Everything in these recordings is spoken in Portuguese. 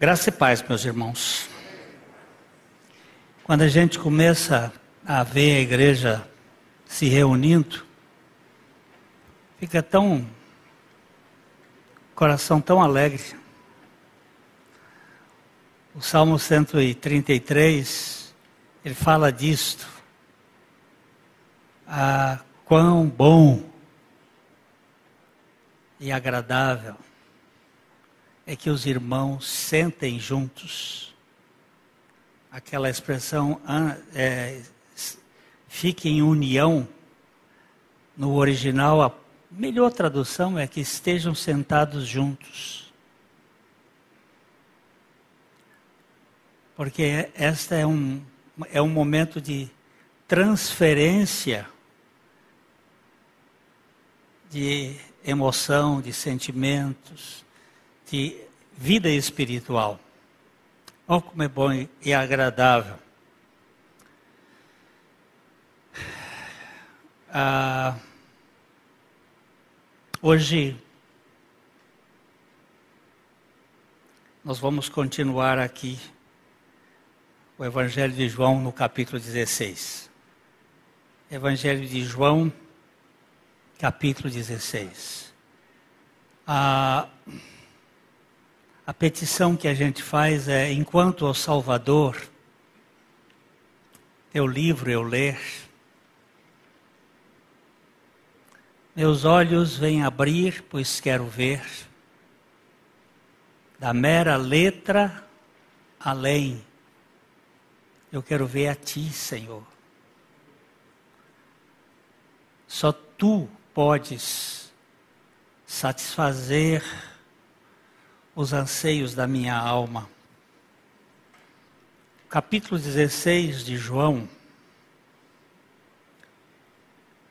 Graça e paz, meus irmãos. Quando a gente começa a ver a igreja se reunindo, fica tão. coração tão alegre. O Salmo 133, ele fala disto. Ah, quão bom e agradável é que os irmãos sentem juntos. Aquela expressão é, fique em união, no original, a melhor tradução é que estejam sentados juntos. Porque esta é um, é um momento de transferência de emoção, de sentimentos, de vida espiritual. Olha como é bom e agradável. Ah, hoje nós vamos continuar aqui o Evangelho de João no capítulo 16. Evangelho de João, capítulo 16. Ah, a petição que a gente faz é: enquanto o Salvador, teu livro eu ler, meus olhos vêm abrir, pois quero ver, da mera letra além. Eu quero ver a Ti, Senhor. Só Tu podes satisfazer os anseios da minha alma. Capítulo 16 de João,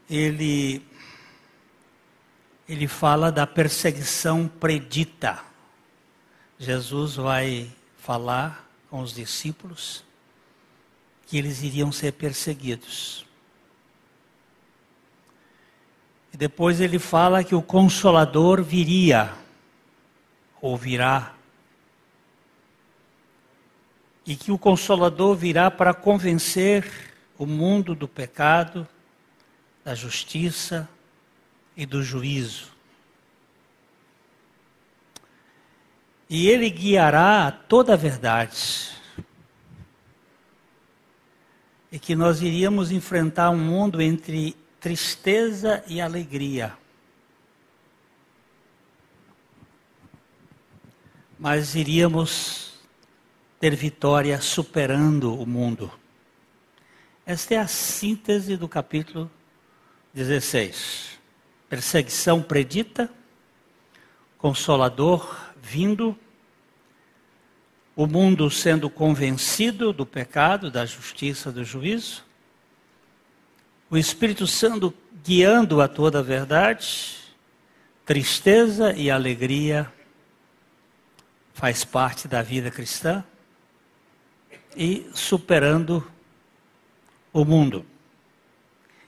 ele, ele fala da perseguição predita. Jesus vai falar com os discípulos que eles iriam ser perseguidos. E depois ele fala que o Consolador viria ouvirá. E que o Consolador virá para convencer o mundo do pecado, da justiça e do juízo. E ele guiará toda a verdade. E que nós iríamos enfrentar um mundo entre tristeza e alegria. Mas iríamos ter vitória superando o mundo. Esta é a síntese do capítulo 16. Perseguição predita, consolador vindo, o mundo sendo convencido do pecado, da justiça, do juízo, o Espírito Santo guiando a toda a verdade, tristeza e alegria faz parte da vida cristã e superando o mundo.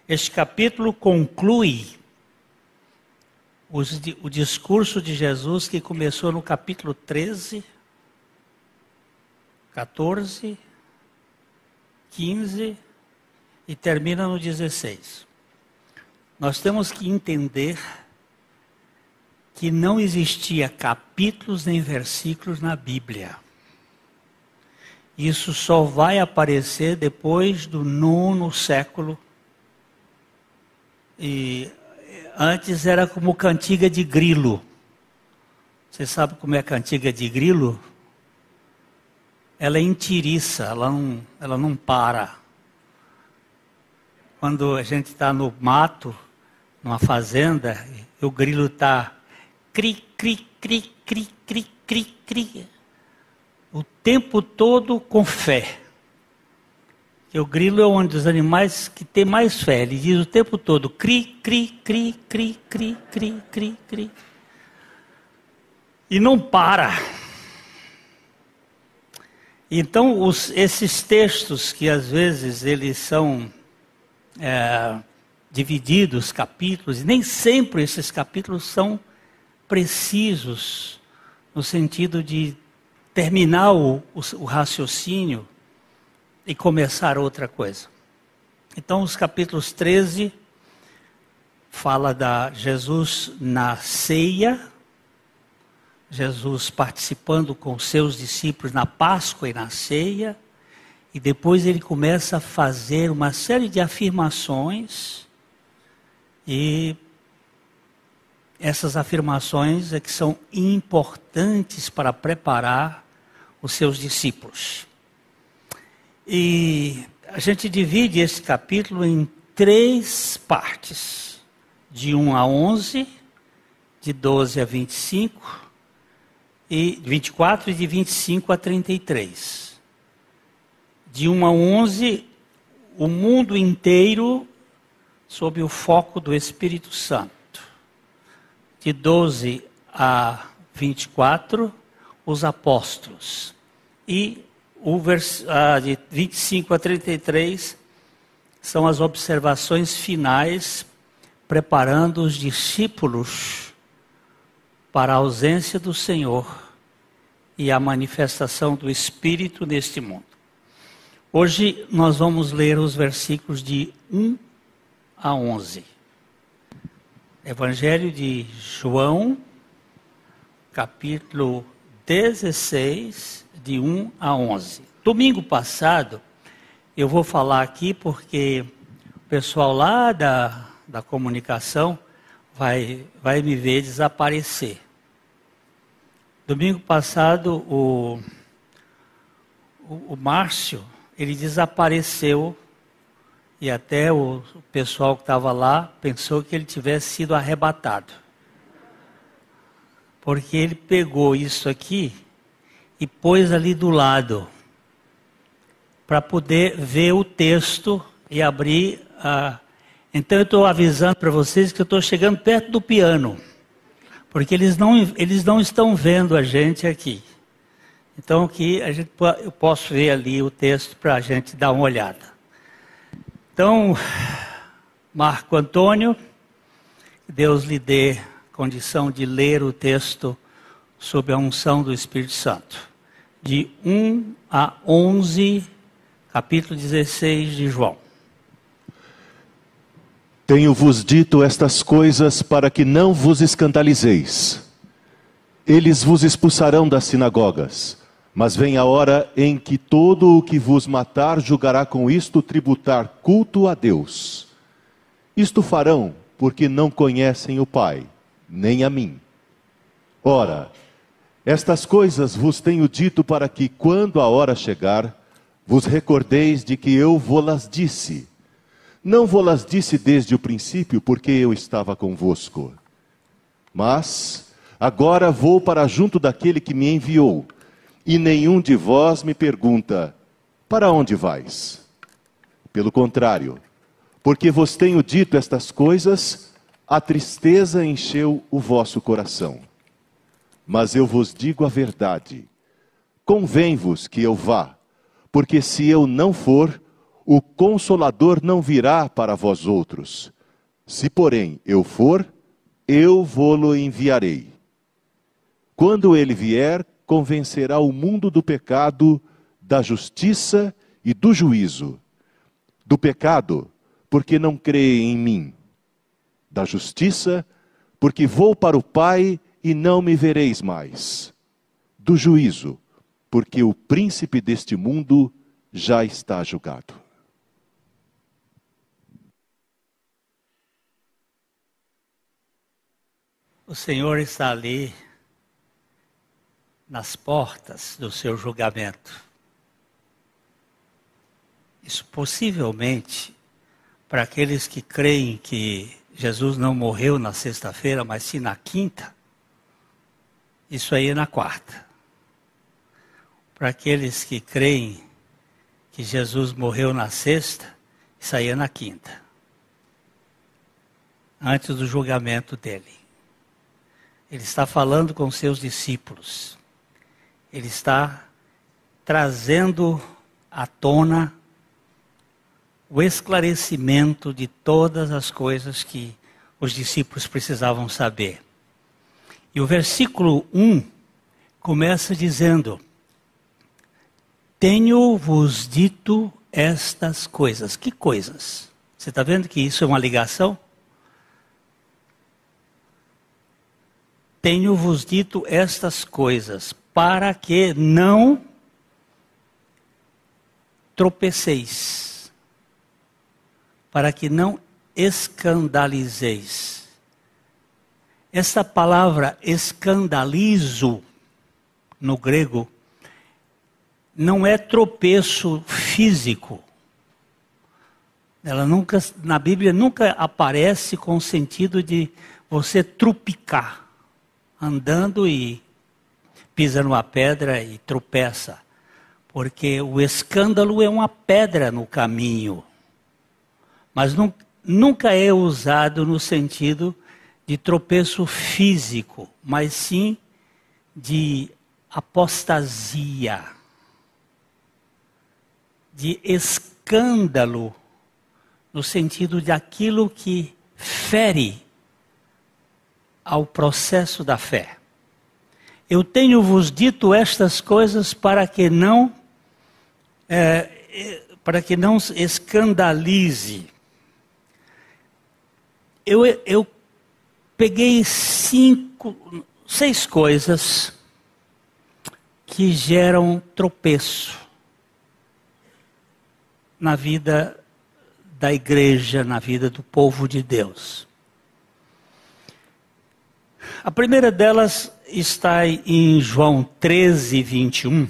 Este capítulo conclui o discurso de Jesus que começou no capítulo 13, 14, 15 e termina no 16. Nós temos que entender que não existia capítulos nem versículos na Bíblia. Isso só vai aparecer depois do nono século. E antes era como cantiga de grilo. Você sabe como é a cantiga de grilo? Ela é intiriça, ela não, ela não para. Quando a gente está no mato, numa fazenda, e o grilo está cri, cri, cri, cri, cri, cri, cri. O tempo todo com fé. E o grilo é um dos animais que tem mais fé. Ele diz o tempo todo cri, cri, cri, cri, cri, cri, cri, cri. E não para. Então, os, esses textos que às vezes eles são é, divididos, capítulos, e nem sempre esses capítulos são precisos no sentido de terminar o, o, o raciocínio e começar outra coisa. Então, os capítulos 13 fala da Jesus na ceia, Jesus participando com seus discípulos na Páscoa e na ceia, e depois ele começa a fazer uma série de afirmações, e essas afirmações é que são importantes para preparar os seus discípulos. E a gente divide esse capítulo em três partes: de 1 a 11, de 12 a 25, e 24 e de 25 a 33. De 1 a 11, o mundo inteiro sob o foco do Espírito Santo de 12 a 24, os apóstolos. E o vers, ah, de 25 a 33 são as observações finais, preparando os discípulos para a ausência do Senhor e a manifestação do Espírito neste mundo. Hoje nós vamos ler os versículos de 1 a 11. Evangelho de João, capítulo 16, de 1 a 11. Domingo passado, eu vou falar aqui porque o pessoal lá da, da comunicação vai, vai me ver desaparecer. Domingo passado, o, o, o Márcio, ele desapareceu e até o pessoal que estava lá pensou que ele tivesse sido arrebatado. Porque ele pegou isso aqui e pôs ali do lado para poder ver o texto e abrir a. Então eu estou avisando para vocês que eu estou chegando perto do piano, porque eles não, eles não estão vendo a gente aqui. Então aqui a gente, eu posso ver ali o texto para a gente dar uma olhada. Então, Marco Antônio, Deus lhe dê condição de ler o texto sob a unção do Espírito Santo. De 1 a 11, capítulo 16 de João. Tenho-vos dito estas coisas para que não vos escandalizeis. Eles vos expulsarão das sinagogas. Mas vem a hora em que todo o que vos matar julgará com isto tributar culto a Deus. Isto farão porque não conhecem o Pai, nem a mim. Ora, estas coisas vos tenho dito para que, quando a hora chegar, vos recordeis de que eu vou-las disse. Não vou-las disse desde o princípio, porque eu estava convosco. Mas agora vou para junto daquele que me enviou e nenhum de vós me pergunta: Para onde vais? Pelo contrário, porque vos tenho dito estas coisas, a tristeza encheu o vosso coração. Mas eu vos digo a verdade: convém-vos que eu vá, porque se eu não for, o consolador não virá para vós outros. Se, porém, eu for, eu vou-lo enviarei. Quando ele vier, convencerá o mundo do pecado, da justiça e do juízo. Do pecado, porque não crê em mim. Da justiça, porque vou para o Pai e não me vereis mais. Do juízo, porque o príncipe deste mundo já está julgado. O Senhor está ali nas portas do seu julgamento. Isso possivelmente para aqueles que creem que Jesus não morreu na sexta-feira, mas sim na quinta. Isso aí é na quarta. Para aqueles que creem que Jesus morreu na sexta, isso aí é na quinta. Antes do julgamento dele. Ele está falando com seus discípulos ele está trazendo à tona o esclarecimento de todas as coisas que os discípulos precisavam saber. E o versículo 1 começa dizendo: Tenho-vos dito estas coisas. Que coisas? Você está vendo que isso é uma ligação? Tenho-vos dito estas coisas para que não tropeceis, para que não escandalizeis. Essa palavra escandalizo no grego não é tropeço físico. Ela nunca, na Bíblia nunca aparece com o sentido de você trupicar, andando e pisa numa pedra e tropeça. Porque o escândalo é uma pedra no caminho. Mas nunca é usado no sentido de tropeço físico, mas sim de apostasia de escândalo, no sentido de aquilo que fere ao processo da fé. Eu tenho-vos dito estas coisas para que não é, é para que não escandalize. Eu, eu peguei cinco, seis coisas que geram tropeço na vida da igreja, na vida do povo de Deus. A primeira delas está em João 13, 21,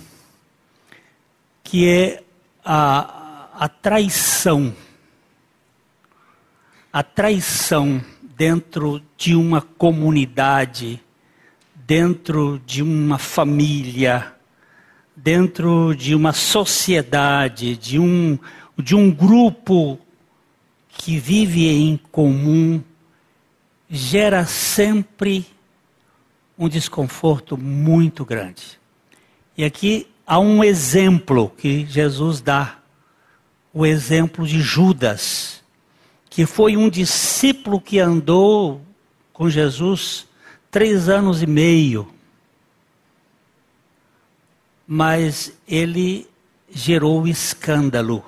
que é a, a traição. A traição dentro de uma comunidade, dentro de uma família, dentro de uma sociedade, de um, de um grupo que vive em comum, gera sempre um desconforto muito grande. E aqui há um exemplo que Jesus dá, o exemplo de Judas, que foi um discípulo que andou com Jesus três anos e meio mas ele gerou escândalo.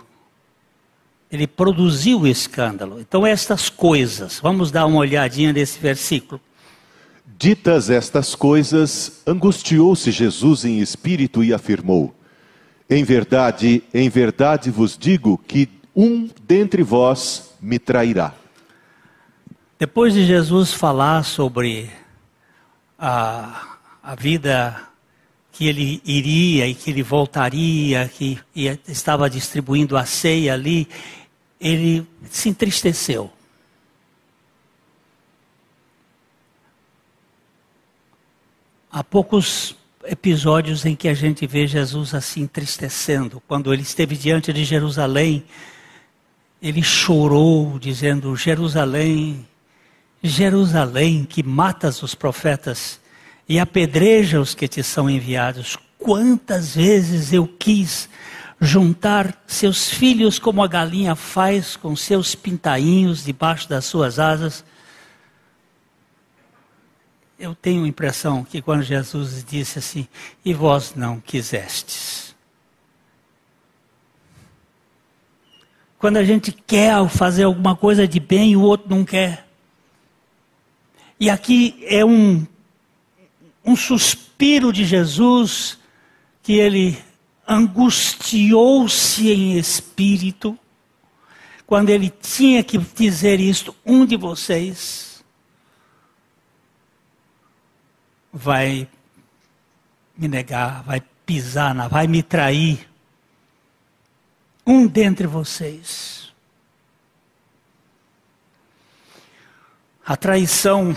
Ele produziu escândalo. Então, estas coisas, vamos dar uma olhadinha nesse versículo. Ditas estas coisas, angustiou-se Jesus em espírito e afirmou: Em verdade, em verdade vos digo que um dentre vós me trairá. Depois de Jesus falar sobre a, a vida que ele iria e que ele voltaria, que estava distribuindo a ceia ali, ele se entristeceu. Há poucos episódios em que a gente vê Jesus assim entristecendo. Quando ele esteve diante de Jerusalém, ele chorou, dizendo: Jerusalém, Jerusalém, que matas os profetas e apedreja os que te são enviados. Quantas vezes eu quis juntar seus filhos como a galinha faz com seus pintainhos debaixo das suas asas. Eu tenho a impressão que quando Jesus disse assim, e vós não quisestes. Quando a gente quer fazer alguma coisa de bem, o outro não quer. E aqui é um um suspiro de Jesus, que ele angustiou-se em espírito, quando ele tinha que dizer isto, um de vocês vai me negar, vai pisar, na, vai me trair. Um dentre vocês. A traição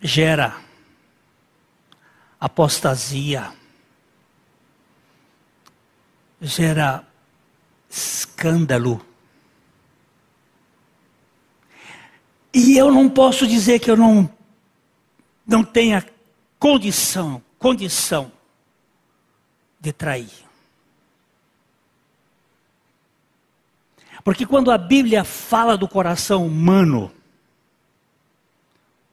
gera apostasia, gera escândalo. E eu não posso dizer que eu não, não tenha condição, condição de trair. Porque quando a Bíblia fala do coração humano,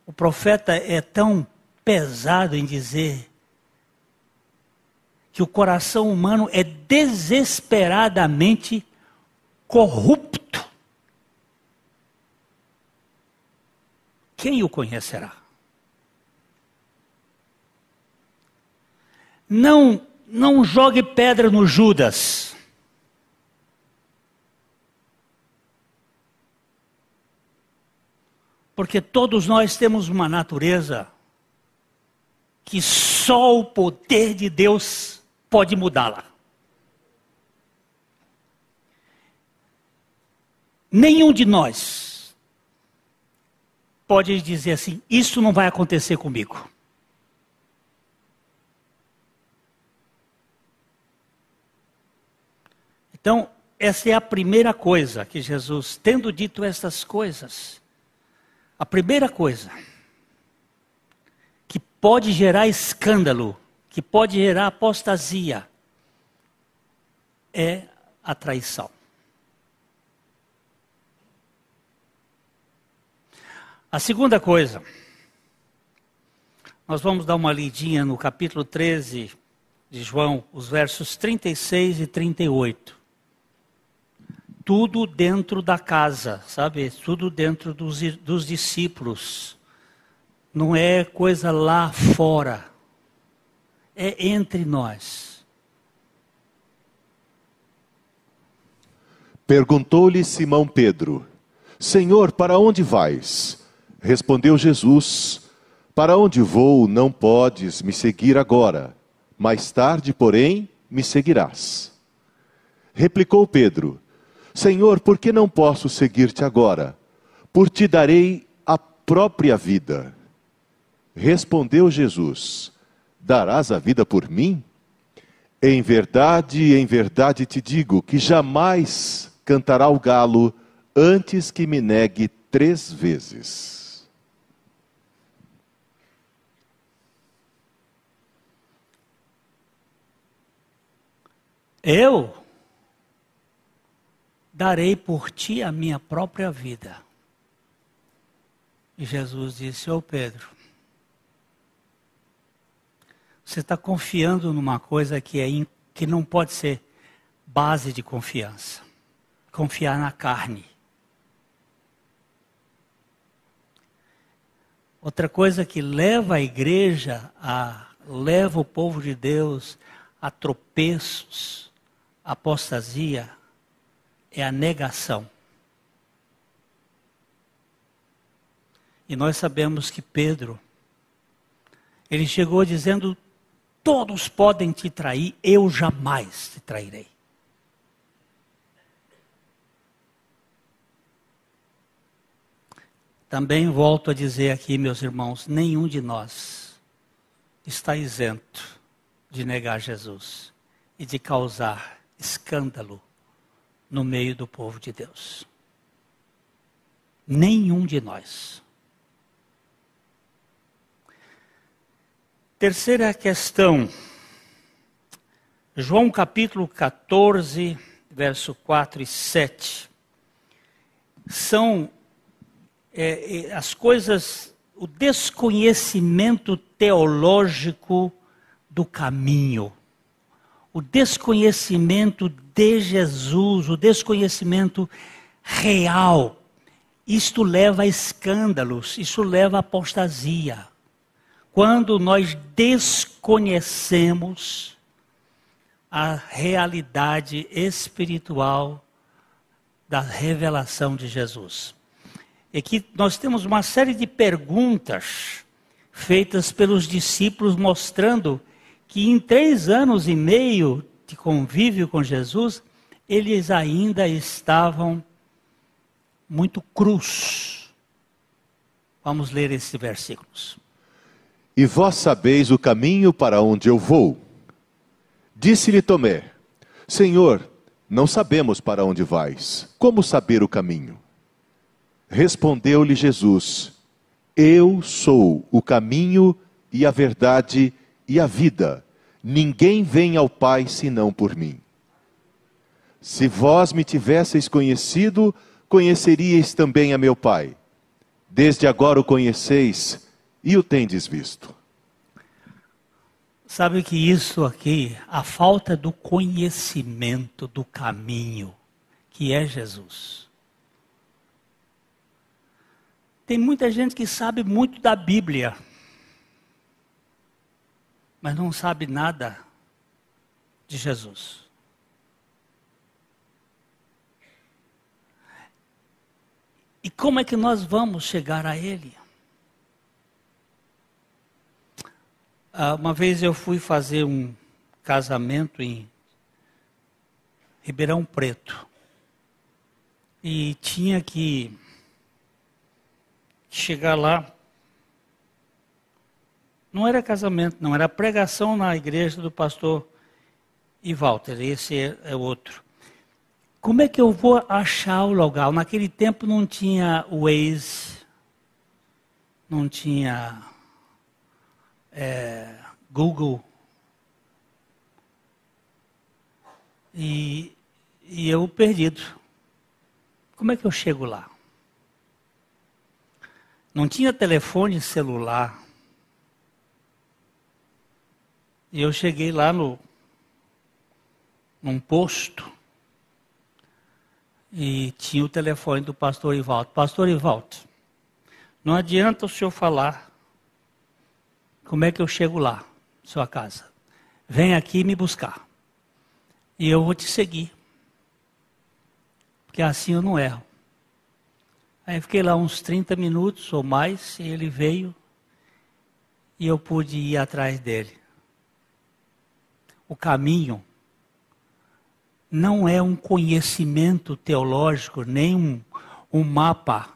o profeta é tão pesado em dizer que o coração humano é desesperadamente corrupto. Quem o conhecerá? Não, não jogue pedra no Judas. Porque todos nós temos uma natureza que só o poder de Deus pode mudá-la. Nenhum de nós pode dizer assim: isso não vai acontecer comigo. Então, essa é a primeira coisa que Jesus, tendo dito essas coisas, a primeira coisa que pode gerar escândalo, que pode gerar apostasia, é a traição. A segunda coisa, nós vamos dar uma lidinha no capítulo 13 de João, os versos 36 e 38 tudo dentro da casa, sabe? Tudo dentro dos, dos discípulos. Não é coisa lá fora. É entre nós. Perguntou-lhe Simão Pedro: Senhor, para onde vais? Respondeu Jesus: Para onde vou, não podes me seguir agora. Mais tarde, porém, me seguirás. Replicou Pedro: Senhor, por que não posso seguir-te agora? Por ti darei a própria vida. Respondeu Jesus: Darás a vida por mim? Em verdade, em verdade te digo que jamais cantará o galo antes que me negue três vezes. Eu darei por ti a minha própria vida. E Jesus disse: Ô Pedro, você está confiando numa coisa que, é in, que não pode ser base de confiança confiar na carne. Outra coisa que leva a igreja a leva o povo de Deus a tropeços, apostasia, é a negação. E nós sabemos que Pedro, ele chegou dizendo: Todos podem te trair, eu jamais te trairei. Também volto a dizer aqui, meus irmãos: nenhum de nós está isento de negar Jesus e de causar escândalo no meio do povo de Deus. Nenhum de nós. Terceira questão. João capítulo 14, verso 4 e 7. São é, é, as coisas, o desconhecimento teológico do caminho, o desconhecimento de Jesus, o desconhecimento real. Isto leva a escândalos, isso leva a apostasia. Quando nós desconhecemos a realidade espiritual da revelação de Jesus. É que nós temos uma série de perguntas feitas pelos discípulos mostrando que em três anos e meio de convívio com Jesus, eles ainda estavam muito crus. Vamos ler esses versículos. E vós sabeis o caminho para onde eu vou. Disse-lhe Tomé: Senhor, não sabemos para onde vais. Como saber o caminho? Respondeu-lhe Jesus: Eu sou o caminho e a verdade e a vida. Ninguém vem ao Pai senão por mim. Se vós me tivesseis conhecido, conheceríeis também a meu Pai. Desde agora o conheceis e o tendes visto. Sabe que isso aqui, a falta do conhecimento do caminho, que é Jesus. Tem muita gente que sabe muito da Bíblia, mas não sabe nada de Jesus. E como é que nós vamos chegar a Ele? Ah, uma vez eu fui fazer um casamento em Ribeirão Preto. E tinha que chegar lá. Não era casamento, não, era pregação na igreja do pastor e Walter, esse é, é outro. Como é que eu vou achar o lugar? Naquele tempo não tinha Waze, não tinha é, Google. E, e eu perdido. Como é que eu chego lá? Não tinha telefone celular. E eu cheguei lá no num posto e tinha o telefone do pastor Ivaldo. Pastor Ivaldo, não adianta o senhor falar como é que eu chego lá, sua casa. Vem aqui me buscar. E eu vou te seguir. Porque assim eu não erro. Aí fiquei lá uns 30 minutos ou mais, e ele veio e eu pude ir atrás dele. O caminho não é um conhecimento teológico, nem um, um mapa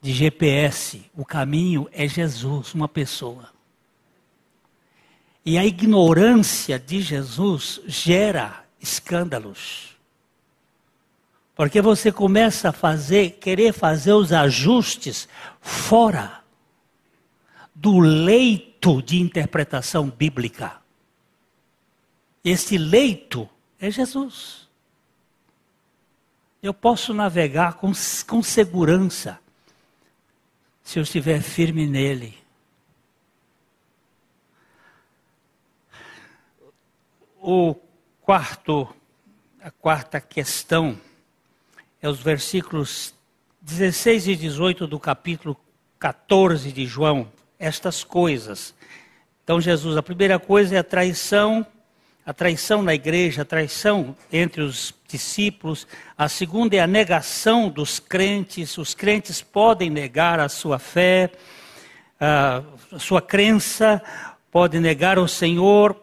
de GPS. O caminho é Jesus, uma pessoa. E a ignorância de Jesus gera escândalos. Porque você começa a fazer, querer fazer os ajustes fora do leito de interpretação bíblica. Esse leito é Jesus. Eu posso navegar com, com segurança se eu estiver firme nele. O quarto, a quarta questão é os versículos 16 e 18 do capítulo 14 de João. Estas coisas. Então, Jesus, a primeira coisa é a traição a traição na igreja, a traição entre os discípulos. A segunda é a negação dos crentes. Os crentes podem negar a sua fé, a sua crença, podem negar o Senhor.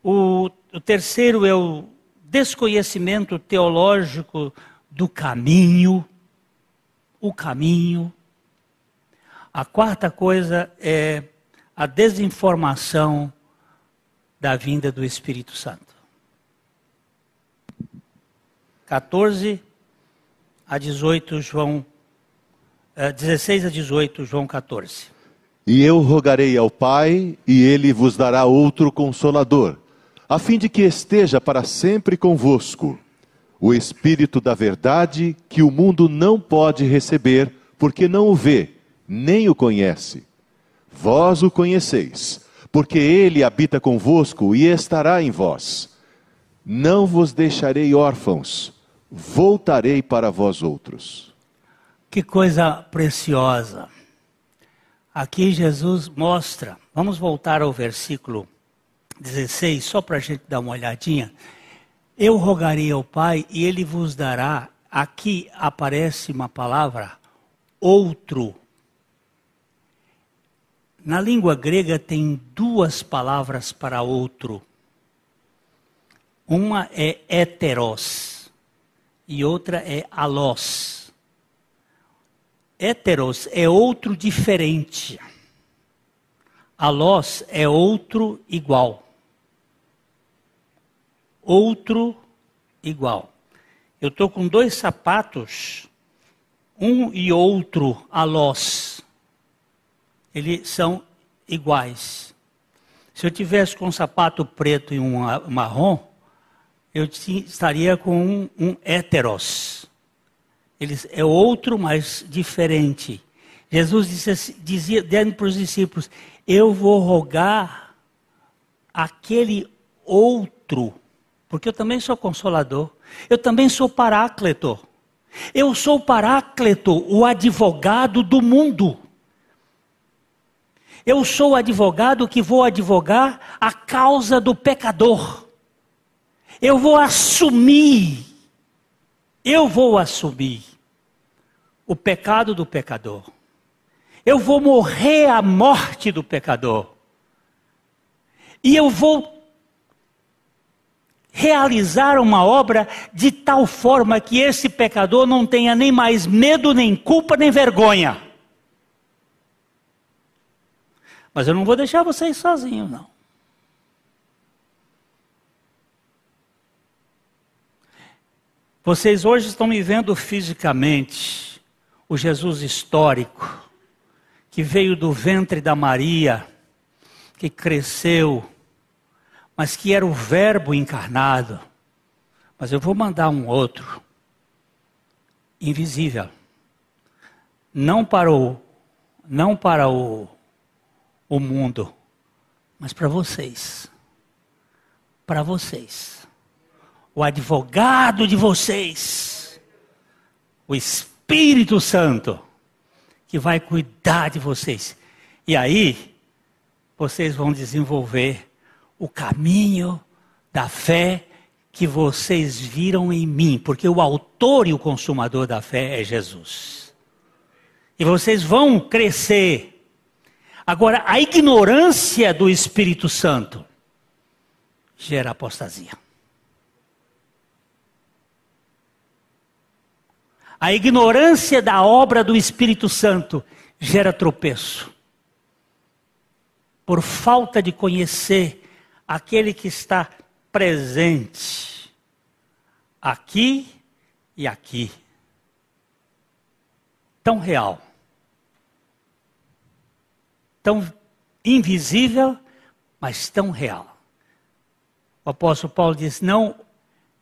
O, o terceiro é o desconhecimento teológico do caminho. O caminho. A quarta coisa é a desinformação da vinda do Espírito Santo. 14 a 18, João, 16 eh, a 18, João 14. E eu rogarei ao Pai, e ele vos dará outro consolador, a fim de que esteja para sempre convosco. O Espírito da Verdade, que o mundo não pode receber, porque não o vê, nem o conhece. Vós o conheceis porque ele habita convosco e estará em vós. Não vos deixarei órfãos, voltarei para vós outros. Que coisa preciosa. Aqui Jesus mostra, vamos voltar ao versículo 16, só para a gente dar uma olhadinha. Eu rogarei ao Pai e ele vos dará. Aqui aparece uma palavra, outro na língua grega tem duas palavras para outro. Uma é heteros e outra é alós. Heteros é outro diferente. Alós é outro igual. Outro igual. Eu estou com dois sapatos, um e outro alós eles são iguais. Se eu tivesse com um sapato preto e um marrom, eu estaria com um, um heteros. Eles, é outro, mas diferente. Jesus disse, dizia dizendo para os discípulos: Eu vou rogar aquele outro, porque eu também sou consolador, eu também sou paráclito. Eu sou paráclito, o advogado do mundo. Eu sou advogado que vou advogar a causa do pecador. Eu vou assumir, eu vou assumir o pecado do pecador. Eu vou morrer a morte do pecador. E eu vou realizar uma obra de tal forma que esse pecador não tenha nem mais medo, nem culpa, nem vergonha. Mas eu não vou deixar vocês sozinhos, não. Vocês hoje estão me vendo fisicamente, o Jesus histórico, que veio do ventre da Maria, que cresceu, mas que era o Verbo encarnado. Mas eu vou mandar um outro, invisível, não para o, não para o, o mundo, mas para vocês. Para vocês. O advogado de vocês. O Espírito Santo. Que vai cuidar de vocês. E aí, vocês vão desenvolver o caminho da fé que vocês viram em mim, porque o autor e o consumador da fé é Jesus. E vocês vão crescer. Agora, a ignorância do Espírito Santo gera apostasia. A ignorância da obra do Espírito Santo gera tropeço. Por falta de conhecer aquele que está presente aqui e aqui. Tão real, tão invisível, mas tão real. O apóstolo Paulo diz: não,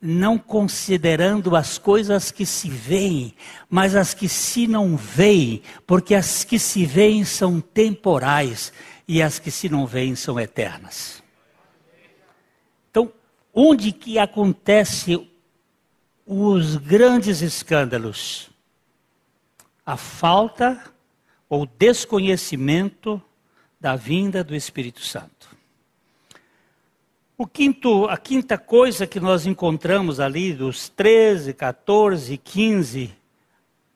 não considerando as coisas que se veem, mas as que se não veem, porque as que se veem são temporais e as que se não veem são eternas. Onde que acontece os grandes escândalos? A falta ou desconhecimento da vinda do Espírito Santo. O quinto, a quinta coisa que nós encontramos ali, dos 13, 14, 15,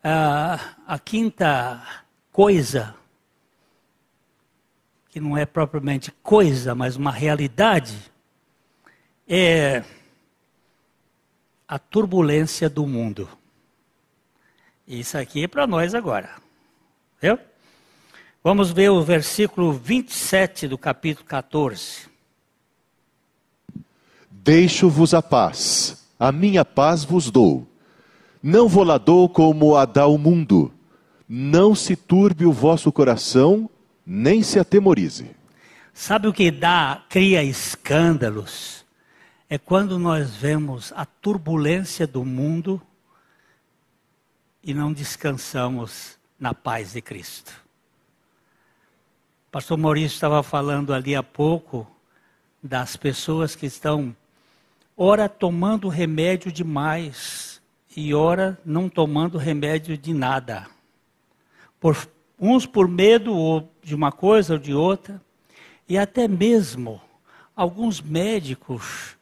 a, a quinta coisa, que não é propriamente coisa, mas uma realidade, é a turbulência do mundo. Isso aqui é para nós agora. Viu? Vamos ver o versículo 27 do capítulo 14. Deixo-vos a paz, a minha paz vos dou. Não vou lá dou como a dá o mundo. Não se turbe o vosso coração, nem se atemorize. Sabe o que dá, cria escândalos? é quando nós vemos a turbulência do mundo e não descansamos na paz de Cristo. Pastor Maurício estava falando ali há pouco das pessoas que estão, ora tomando remédio demais e ora não tomando remédio de nada. Por, uns por medo de uma coisa ou de outra, e até mesmo alguns médicos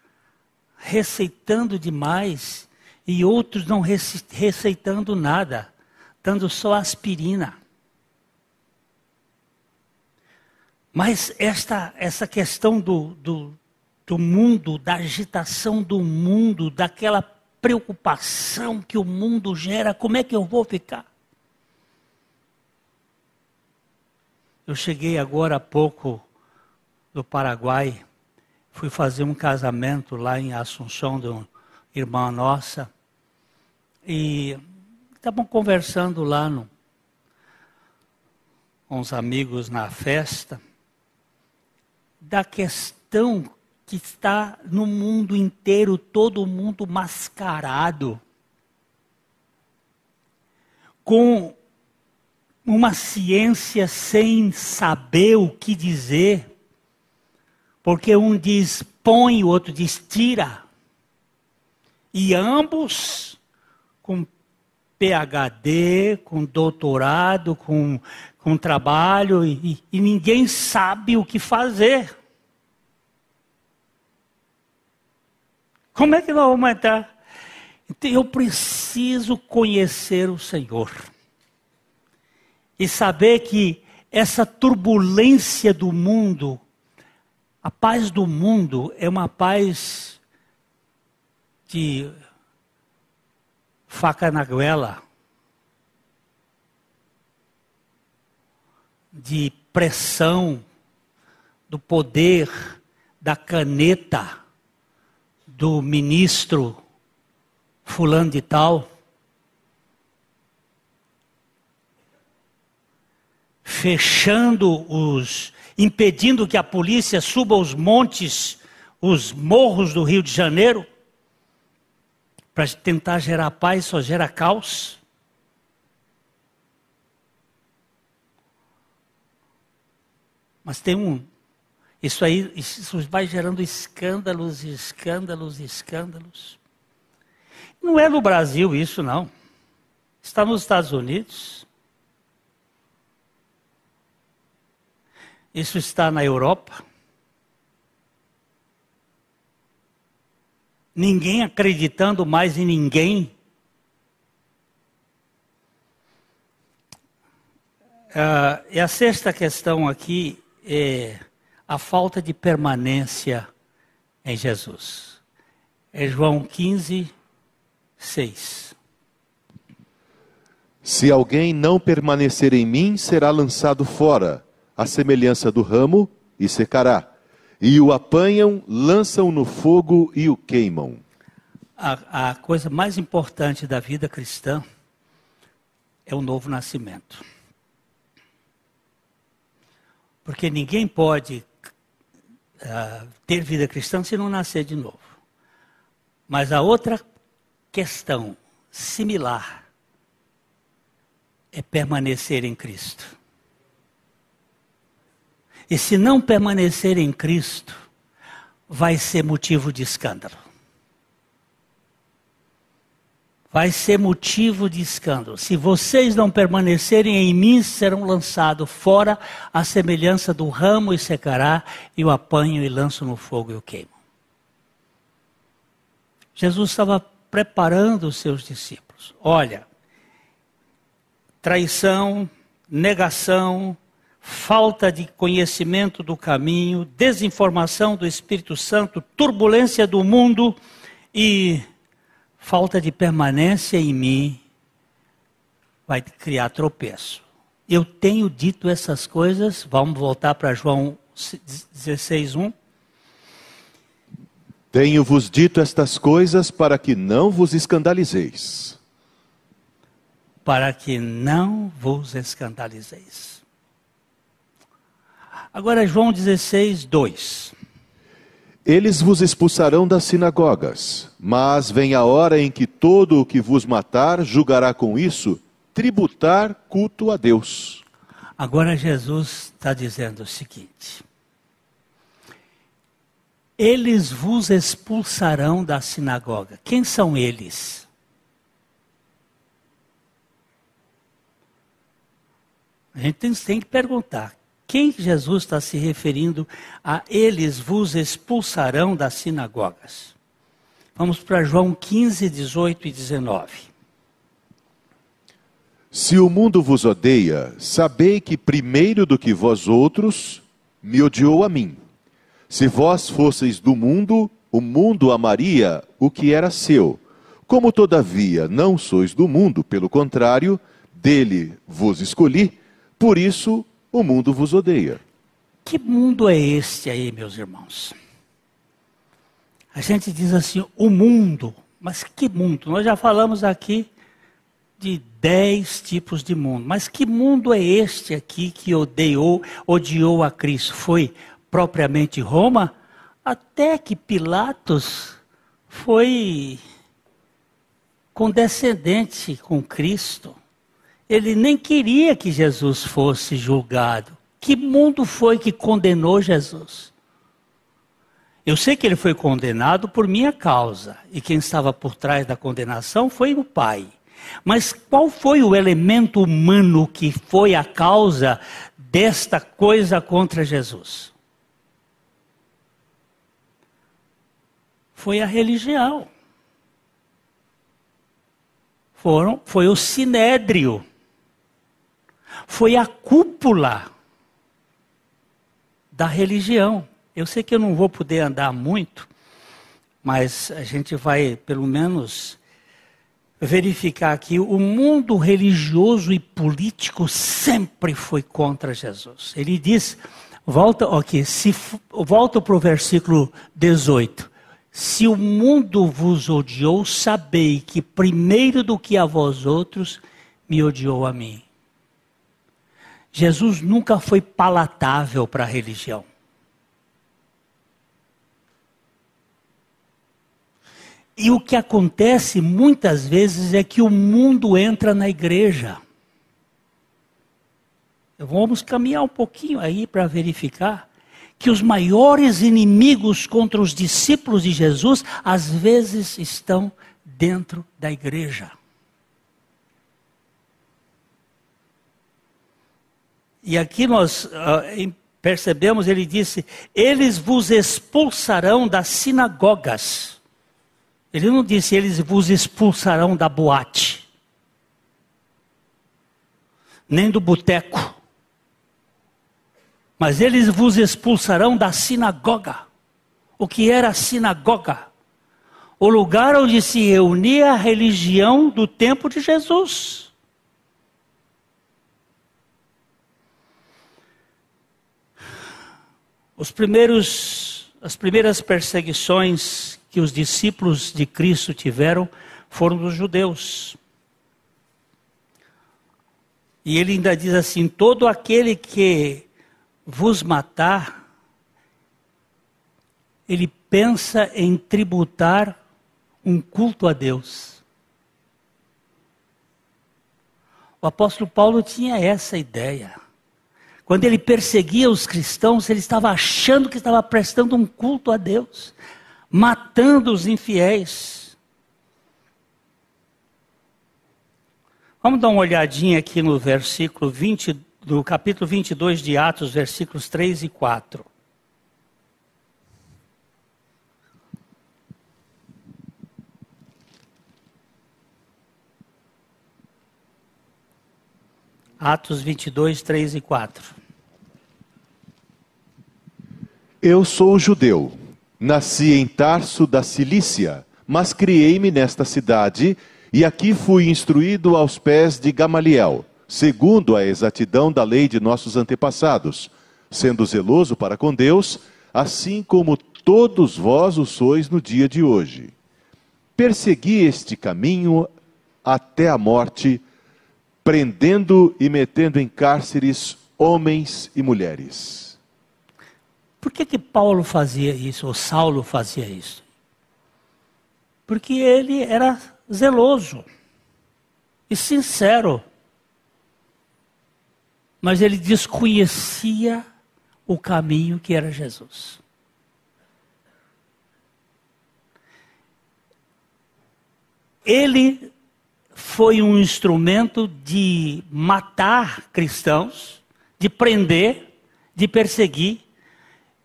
receitando demais e outros não receitando nada, dando só aspirina. Mas esta, essa questão do, do, do mundo, da agitação do mundo, daquela preocupação que o mundo gera, como é que eu vou ficar? Eu cheguei agora há pouco do Paraguai Fui fazer um casamento lá em Assunção de uma irmã nossa. E estavam conversando lá no, com os amigos na festa da questão que está no mundo inteiro, todo mundo mascarado, com uma ciência sem saber o que dizer, Porque um diz põe, o outro diz tira. E ambos com PhD, com doutorado, com, com trabalho, e, e ninguém sabe o que fazer. Como é que nós vamos entrar? Então, eu preciso conhecer o Senhor. E saber que essa turbulência do mundo, a paz do mundo é uma paz de faca na goela, de pressão, do poder da caneta do ministro fulano de tal, fechando os, impedindo que a polícia suba os montes, os morros do Rio de Janeiro, para tentar gerar paz, só gera caos. Mas tem um. Isso aí isso vai gerando escândalos, escândalos, escândalos. Não é no Brasil isso, não. Está nos Estados Unidos. Isso está na Europa. ninguém acreditando mais em ninguém. Uh, e a sexta questão aqui é a falta de permanência em Jesus. É João 15, 6. Se alguém não permanecer em mim, será lançado fora, à semelhança do ramo, e secará e o apanham, lançam no fogo e o queimam. A, a coisa mais importante da vida cristã é o novo nascimento. Porque ninguém pode uh, ter vida cristã se não nascer de novo. Mas a outra questão similar é permanecer em Cristo. E se não permanecer em Cristo, vai ser motivo de escândalo. Vai ser motivo de escândalo. Se vocês não permanecerem em mim, serão lançados fora, a semelhança do ramo e secará, e o apanho e lanço no fogo e o queimo. Jesus estava preparando os seus discípulos. Olha, traição, negação, falta de conhecimento do caminho, desinformação do Espírito Santo, turbulência do mundo e falta de permanência em mim vai criar tropeço. Eu tenho dito essas coisas, vamos voltar para João 16, 1. Tenho-vos dito estas coisas para que não vos escandalizeis. Para que não vos escandalizeis. Agora, João 16, 2. Eles vos expulsarão das sinagogas, mas vem a hora em que todo o que vos matar julgará com isso tributar culto a Deus. Agora Jesus está dizendo o seguinte: Eles vos expulsarão da sinagoga. Quem são eles? A gente tem, tem que perguntar: quem Jesus está se referindo a eles vos expulsarão das sinagogas? Vamos para João 15, 18 e 19. Se o mundo vos odeia, sabei que primeiro do que vós outros me odiou a mim. Se vós fosseis do mundo, o mundo amaria o que era seu. Como todavia não sois do mundo, pelo contrário, dele vos escolhi, por isso o mundo vos odeia. Que mundo é este aí, meus irmãos? A gente diz assim, o mundo. Mas que mundo? Nós já falamos aqui de dez tipos de mundo. Mas que mundo é este aqui que odiou, odiou a Cristo? Foi propriamente Roma? Até que Pilatos foi condescendente com Cristo. Ele nem queria que Jesus fosse julgado. Que mundo foi que condenou Jesus? Eu sei que ele foi condenado por minha causa, e quem estava por trás da condenação foi o Pai. Mas qual foi o elemento humano que foi a causa desta coisa contra Jesus? Foi a religião. Foram, foi o sinédrio. Foi a cúpula da religião. Eu sei que eu não vou poder andar muito, mas a gente vai, pelo menos, verificar que o mundo religioso e político sempre foi contra Jesus. Ele diz, volta aqui, se, volta para o versículo 18. Se o mundo vos odiou, sabei que primeiro do que a vós outros, me odiou a mim. Jesus nunca foi palatável para a religião. E o que acontece muitas vezes é que o mundo entra na igreja. Vamos caminhar um pouquinho aí para verificar que os maiores inimigos contra os discípulos de Jesus às vezes estão dentro da igreja. E aqui nós uh, percebemos, ele disse: Eles vos expulsarão das sinagogas. Ele não disse, eles vos expulsarão da boate, nem do boteco, mas eles vos expulsarão da sinagoga. O que era a sinagoga? O lugar onde se reunia a religião do tempo de Jesus. Os primeiros, as primeiras perseguições que os discípulos de Cristo tiveram foram dos judeus. E ele ainda diz assim: todo aquele que vos matar, ele pensa em tributar um culto a Deus. O apóstolo Paulo tinha essa ideia. Quando ele perseguia os cristãos, ele estava achando que estava prestando um culto a Deus matando os infiéis. Vamos dar uma olhadinha aqui no versículo 20, do capítulo 22 de Atos, versículos 3 e 4. Atos 22, 3 e 4. Eu sou judeu Nasci em Tarso da Cilícia, mas criei-me nesta cidade, e aqui fui instruído aos pés de Gamaliel, segundo a exatidão da lei de nossos antepassados, sendo zeloso para com Deus, assim como todos vós o sois no dia de hoje. Persegui este caminho até a morte, prendendo e metendo em cárceres homens e mulheres. Por que, que Paulo fazia isso, ou Saulo fazia isso? Porque ele era zeloso e sincero. Mas ele desconhecia o caminho que era Jesus. Ele foi um instrumento de matar cristãos, de prender, de perseguir,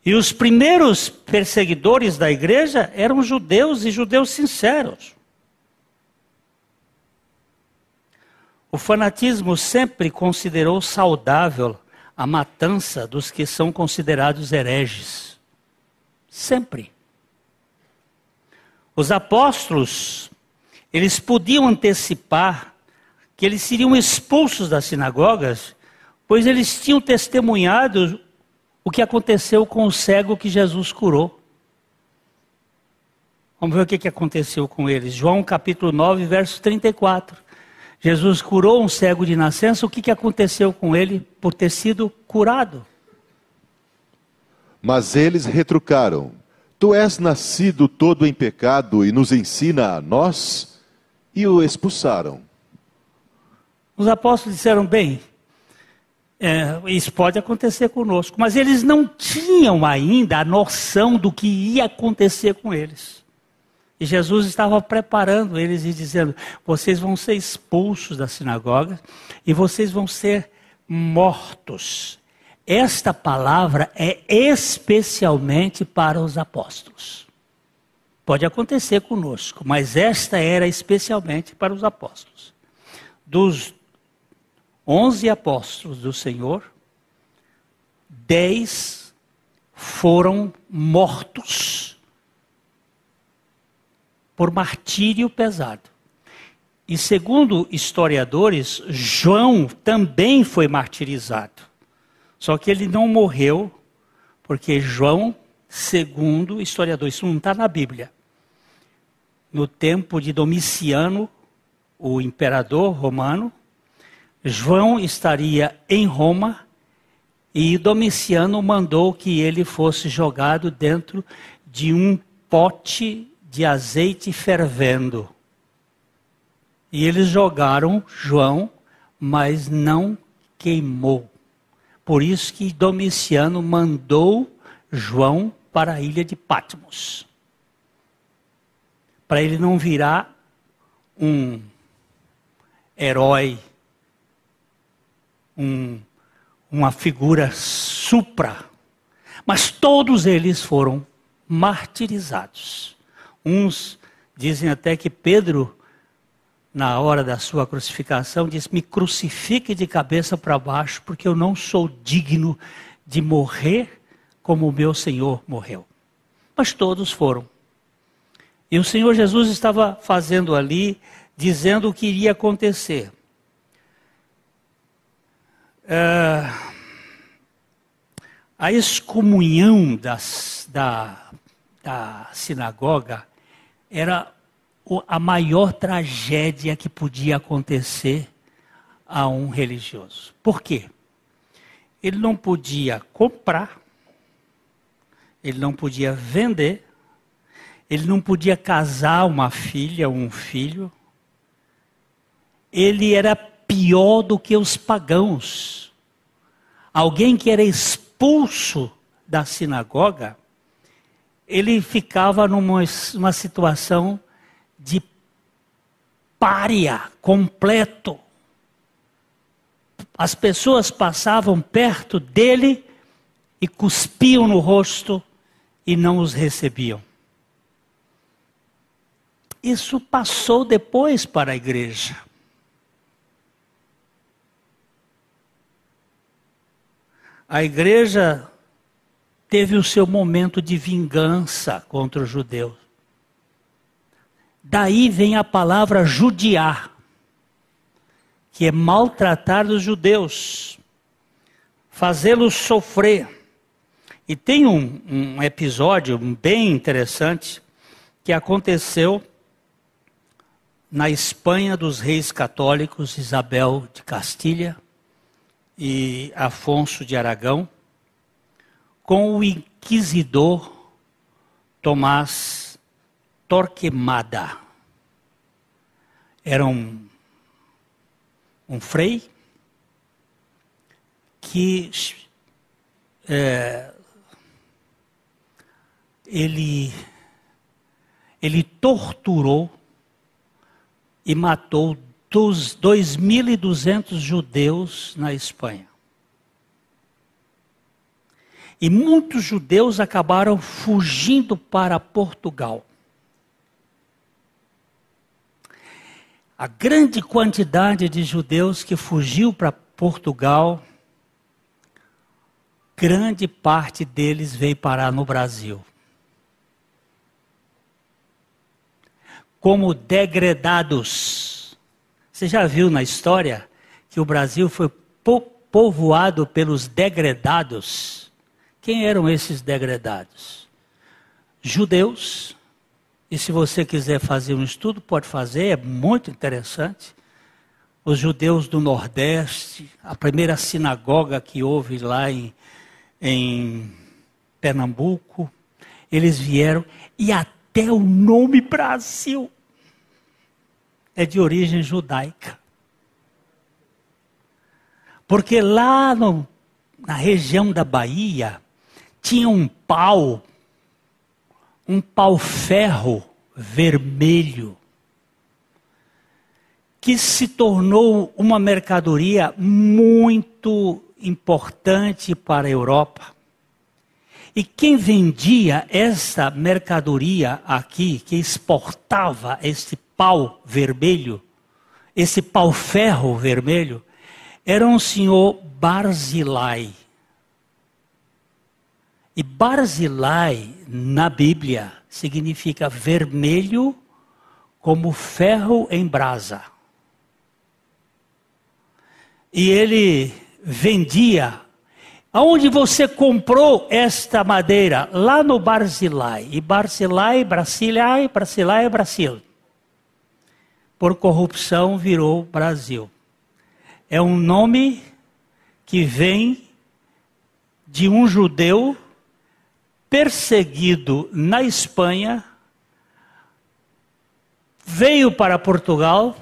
e os primeiros perseguidores da igreja eram judeus e judeus sinceros. O fanatismo sempre considerou saudável a matança dos que são considerados hereges. Sempre. Os apóstolos, eles podiam antecipar que eles seriam expulsos das sinagogas, pois eles tinham testemunhado o que aconteceu com o cego que Jesus curou. Vamos ver o que aconteceu com eles. João capítulo 9, verso 34. Jesus curou um cego de nascença, o que aconteceu com ele por ter sido curado? Mas eles retrucaram: Tu és nascido todo em pecado e nos ensina a nós? E o expulsaram. Os apóstolos disseram: Bem, É, isso pode acontecer conosco, mas eles não tinham ainda a noção do que ia acontecer com eles. E Jesus estava preparando eles e dizendo: vocês vão ser expulsos da sinagoga e vocês vão ser mortos. Esta palavra é especialmente para os apóstolos. Pode acontecer conosco, mas esta era especialmente para os apóstolos. Dos onze apóstolos do Senhor, dez foram mortos por martírio pesado. E segundo historiadores, João também foi martirizado. Só que ele não morreu, porque João, segundo historiadores, isso não está na Bíblia. No tempo de Domiciano, o imperador romano, João estaria em Roma e Domiciano mandou que ele fosse jogado dentro de um pote de azeite fervendo. E eles jogaram João, mas não queimou. Por isso que Domiciano mandou João para a ilha de Patmos. Para ele não virar um herói um, uma figura supra. Mas todos eles foram martirizados. Uns dizem até que Pedro, na hora da sua crucificação, disse: Me crucifique de cabeça para baixo, porque eu não sou digno de morrer como o meu Senhor morreu. Mas todos foram. E o Senhor Jesus estava fazendo ali, dizendo o que iria acontecer. Uh, a excomunhão das, da, da sinagoga era a maior tragédia que podia acontecer a um religioso. Por quê? Ele não podia comprar, ele não podia vender, ele não podia casar uma filha ou um filho, ele era pior do que os pagãos. Alguém que era expulso da sinagoga, ele ficava numa, numa situação de pária completo. As pessoas passavam perto dele e cuspiam no rosto e não os recebiam. Isso passou depois para a igreja. A igreja teve o seu momento de vingança contra os judeus. Daí vem a palavra judiar, que é maltratar os judeus, fazê-los sofrer. E tem um, um episódio bem interessante que aconteceu na Espanha dos reis católicos, Isabel de Castilha e Afonso de Aragão, com o inquisidor Tomás Torquemada. Era um, um frei que é, ele, ele torturou e matou 2.200 judeus na Espanha. E muitos judeus acabaram fugindo para Portugal. A grande quantidade de judeus que fugiu para Portugal, grande parte deles veio parar no Brasil. Como degredados você já viu na história que o Brasil foi po povoado pelos degredados? Quem eram esses degredados? Judeus. E se você quiser fazer um estudo, pode fazer, é muito interessante. Os judeus do Nordeste, a primeira sinagoga que houve lá em, em Pernambuco, eles vieram e até o nome Brasil é de origem judaica. Porque lá no, na região da Bahia tinha um pau, um pau-ferro vermelho, que se tornou uma mercadoria muito importante para a Europa. E quem vendia essa mercadoria aqui, que exportava esse pau vermelho, esse pau-ferro vermelho, era um senhor Barzilai. E Barzilai, na Bíblia, significa vermelho como ferro em brasa. E ele vendia. Aonde você comprou esta madeira? Lá no Barzilai. E Barzilai, Brasília, Brasília, Brasil. Por corrupção virou Brasil. É um nome que vem de um judeu perseguido na Espanha, veio para Portugal,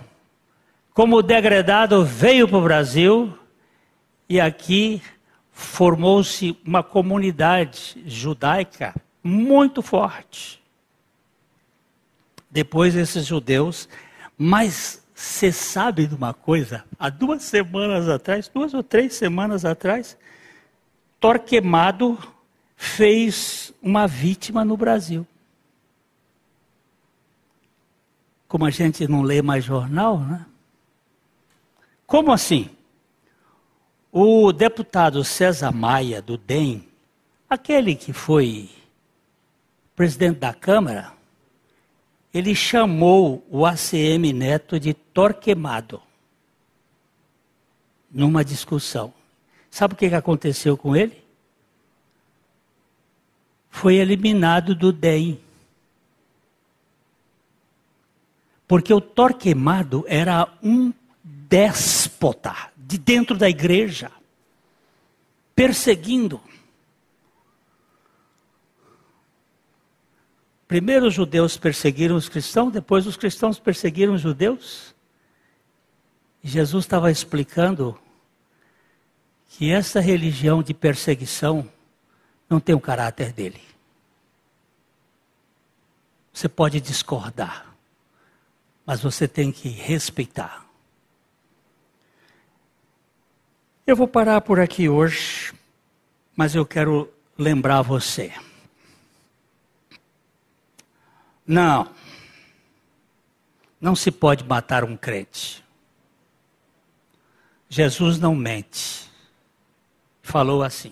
como degradado veio para o Brasil, e aqui formou-se uma comunidade judaica muito forte. Depois esses judeus, mas você sabe de uma coisa? Há duas semanas atrás, duas ou três semanas atrás, Torquemado fez uma vítima no Brasil. Como a gente não lê mais jornal, né? Como assim? O deputado César Maia, do DEM, aquele que foi presidente da Câmara, ele chamou o ACM Neto de Torquemado numa discussão. Sabe o que aconteceu com ele? Foi eliminado do DEM. Porque o Torquemado era um déspota de dentro da igreja, perseguindo. Primeiro os judeus perseguiram os cristãos, depois os cristãos perseguiram os judeus. Jesus estava explicando que essa religião de perseguição não tem o caráter dele. Você pode discordar, mas você tem que respeitar. Eu vou parar por aqui hoje, mas eu quero lembrar você. Não. Não se pode matar um crente. Jesus não mente. Falou assim: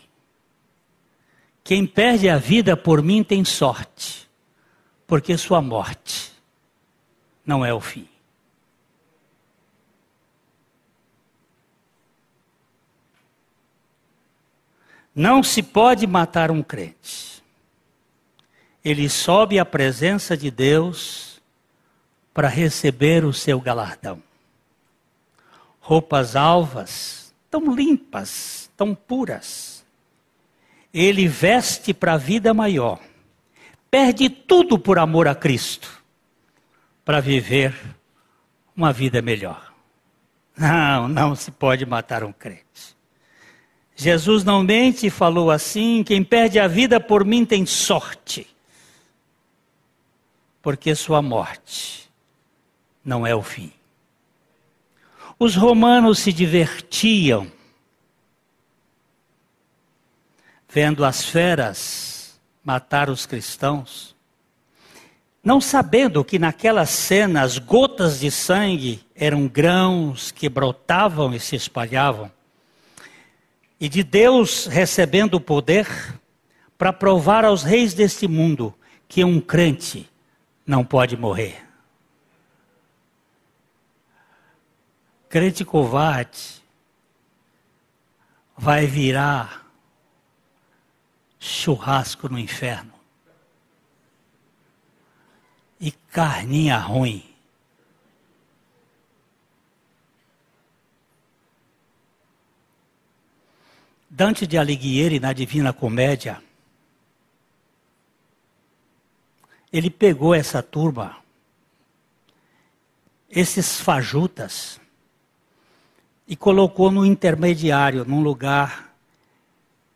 Quem perde a vida por mim tem sorte, porque sua morte não é o fim. Não se pode matar um crente. Ele sobe à presença de Deus para receber o seu galardão. Roupas alvas, tão limpas, tão puras. Ele veste para a vida maior. Perde tudo por amor a Cristo para viver uma vida melhor. Não, não se pode matar um crente. Jesus não mente e falou assim: quem perde a vida por mim tem sorte, porque sua morte não é o fim. Os romanos se divertiam vendo as feras matar os cristãos, não sabendo que naquela cena as gotas de sangue eram grãos que brotavam e se espalhavam e de Deus recebendo o poder para provar aos reis deste mundo que um crente não pode morrer. Crente covarde vai virar churrasco no inferno e carninha ruim. Dante de Alighieri, na Divina Comédia, ele pegou essa turma, esses fajutas, e colocou no intermediário, num lugar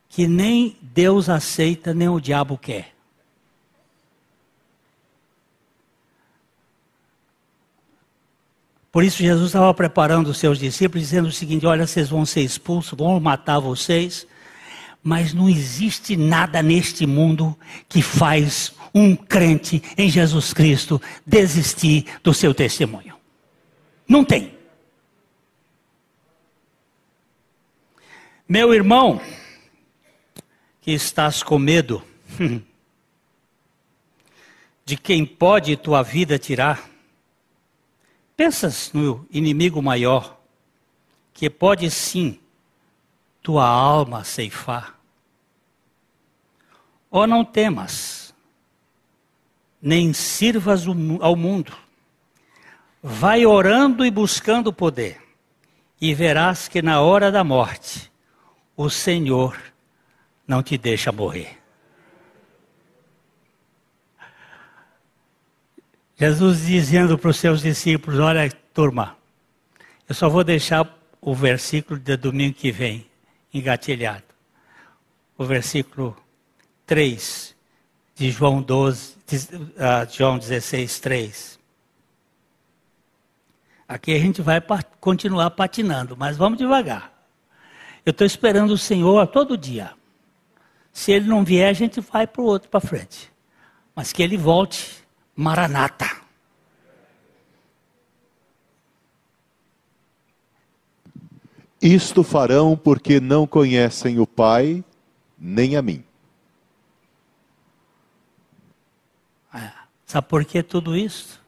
que nem Deus aceita, nem o diabo quer. Por isso Jesus estava preparando os seus discípulos, dizendo o seguinte: olha, vocês vão ser expulsos, vão matar vocês, mas não existe nada neste mundo que faz um crente em Jesus Cristo desistir do seu testemunho. Não tem. Meu irmão, que estás com medo de quem pode tua vida tirar, pensas no inimigo maior, que pode sim tua alma ceifar. Ou não temas, nem sirvas ao mundo. Vai orando e buscando poder, e verás que na hora da morte o Senhor não te deixa morrer. Jesus dizendo para os seus discípulos: Olha, turma, eu só vou deixar o versículo de domingo que vem engatilhado. O versículo 3 de João 12, de, uh, João 16, 3. Aqui a gente vai continuar patinando, mas vamos devagar. Eu estou esperando o Senhor todo dia. Se ele não vier, a gente vai para o outro para frente. Mas que ele volte, Maranata. Isto farão porque não conhecem o Pai, nem a mim. É. Sabe por que tudo isso?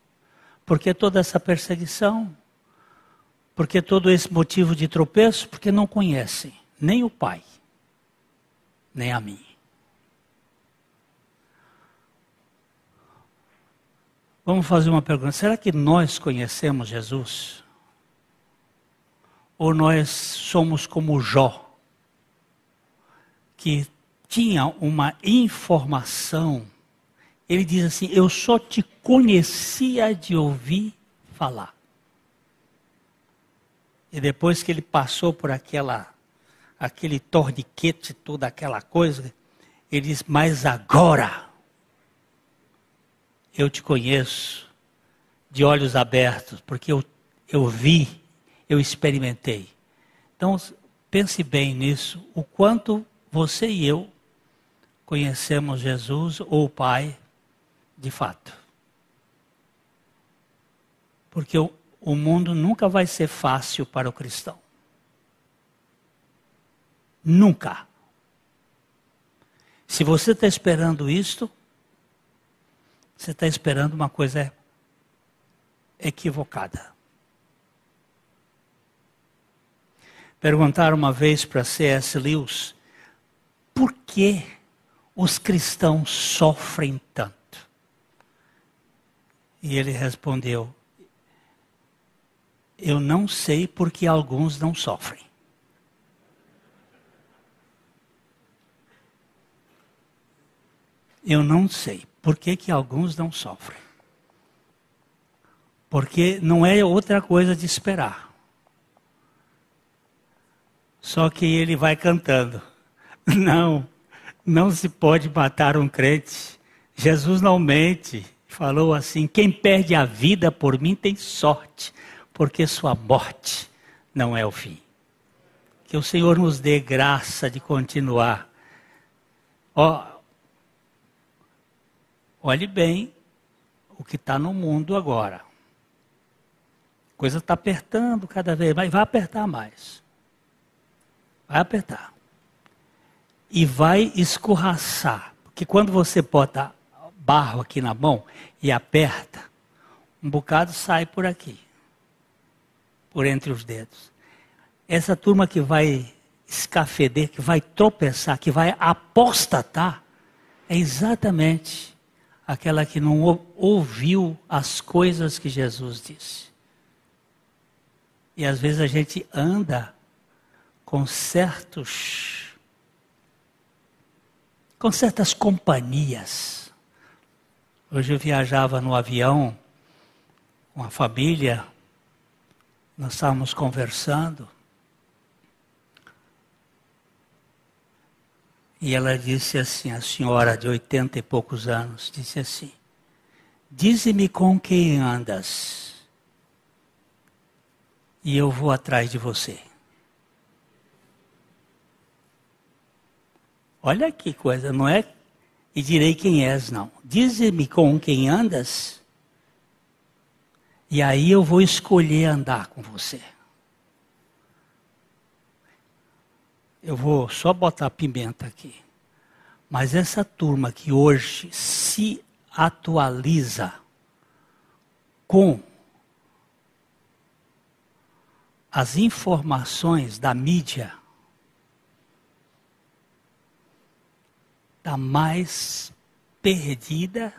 Por que toda essa perseguição? Por que todo esse motivo de tropeço? Porque não conhecem nem o Pai, nem a mim. Vamos fazer uma pergunta: será que nós conhecemos Jesus? Ou nós somos como Jó, que tinha uma informação? Ele diz assim: Eu só te conhecia de ouvir falar. E depois que ele passou por aquela aquele torniquete, toda aquela coisa, ele diz: Mas agora eu te conheço de olhos abertos, porque eu, eu vi, eu experimentei. Então, pense bem nisso, o quanto você e eu conhecemos Jesus ou o Pai de fato. Porque o, o mundo nunca vai ser fácil para o cristão. Nunca. Se você está esperando isto, você está esperando uma coisa equivocada. Perguntaram uma vez para C.S. Lewis por que os cristãos sofrem tanto. E ele respondeu: Eu não sei porque alguns não sofrem. Eu não sei por que, que alguns não sofrem. Porque não é outra coisa de esperar. Só que ele vai cantando. Não, não se pode matar um crente. Jesus não mente. Falou assim: quem perde a vida por mim tem sorte, porque sua morte não é o fim. Que o Senhor nos dê graça de continuar. Ó, Olhe bem o que está no mundo agora. A coisa está apertando cada vez mais, vai apertar mais. Vai apertar. E vai escorraçar. Porque quando você bota barro aqui na mão e aperta, um bocado sai por aqui. Por entre os dedos. Essa turma que vai escafeder, que vai tropeçar, que vai apostatar, é exatamente aquela que não ouviu as coisas que Jesus disse. E às vezes a gente anda com certos com certas companhias. Hoje eu viajava no avião com a família, nós estávamos conversando, E ela disse assim, a senhora de oitenta e poucos anos, disse assim: Dize-me com quem andas, e eu vou atrás de você. Olha que coisa, não é? E direi quem és, não. Dize-me com quem andas, e aí eu vou escolher andar com você. Eu vou só botar pimenta aqui. Mas essa turma que hoje se atualiza com as informações da mídia, da mais perdida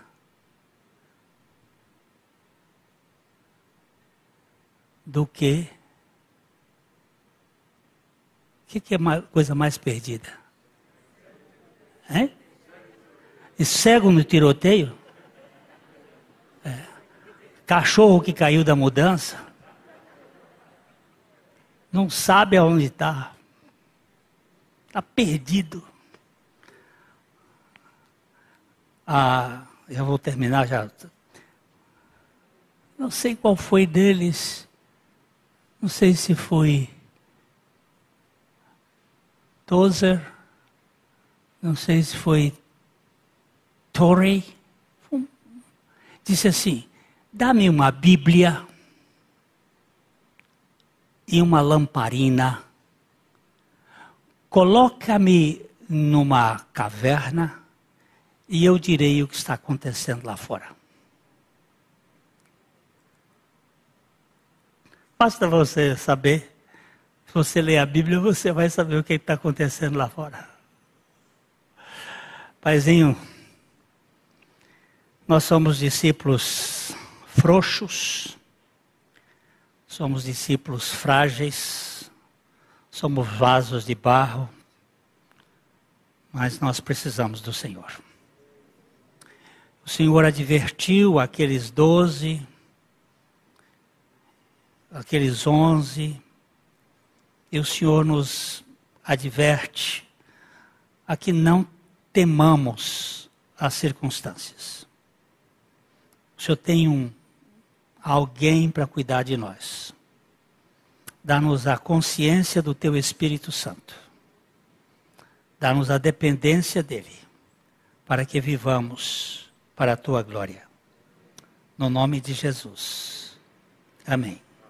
do que. Que, que é a coisa mais perdida? E cego no tiroteio? É. Cachorro que caiu da mudança? Não sabe aonde está. Está perdido. Ah, eu vou terminar já. Não sei qual foi deles. Não sei se foi Tozer. Não sei se foi Torrey. Disse assim: dá-me uma Bíblia e uma lamparina. Coloca-me numa caverna e eu direi o que está acontecendo lá fora. Basta você saber. Se você ler a Bíblia, você vai saber o que está acontecendo lá fora. Paizinho, nós somos discípulos frouxos, somos discípulos frágeis, somos vasos de barro, mas nós precisamos do Senhor. O Senhor advertiu aqueles doze, aqueles onze, e o Senhor nos adverte a que não temamos as circunstâncias. O Senhor tem um alguém para cuidar de nós. Dá-nos a consciência do teu Espírito Santo. Dá-nos a dependência dele, para que vivamos para a tua glória. No nome de Jesus. Amém.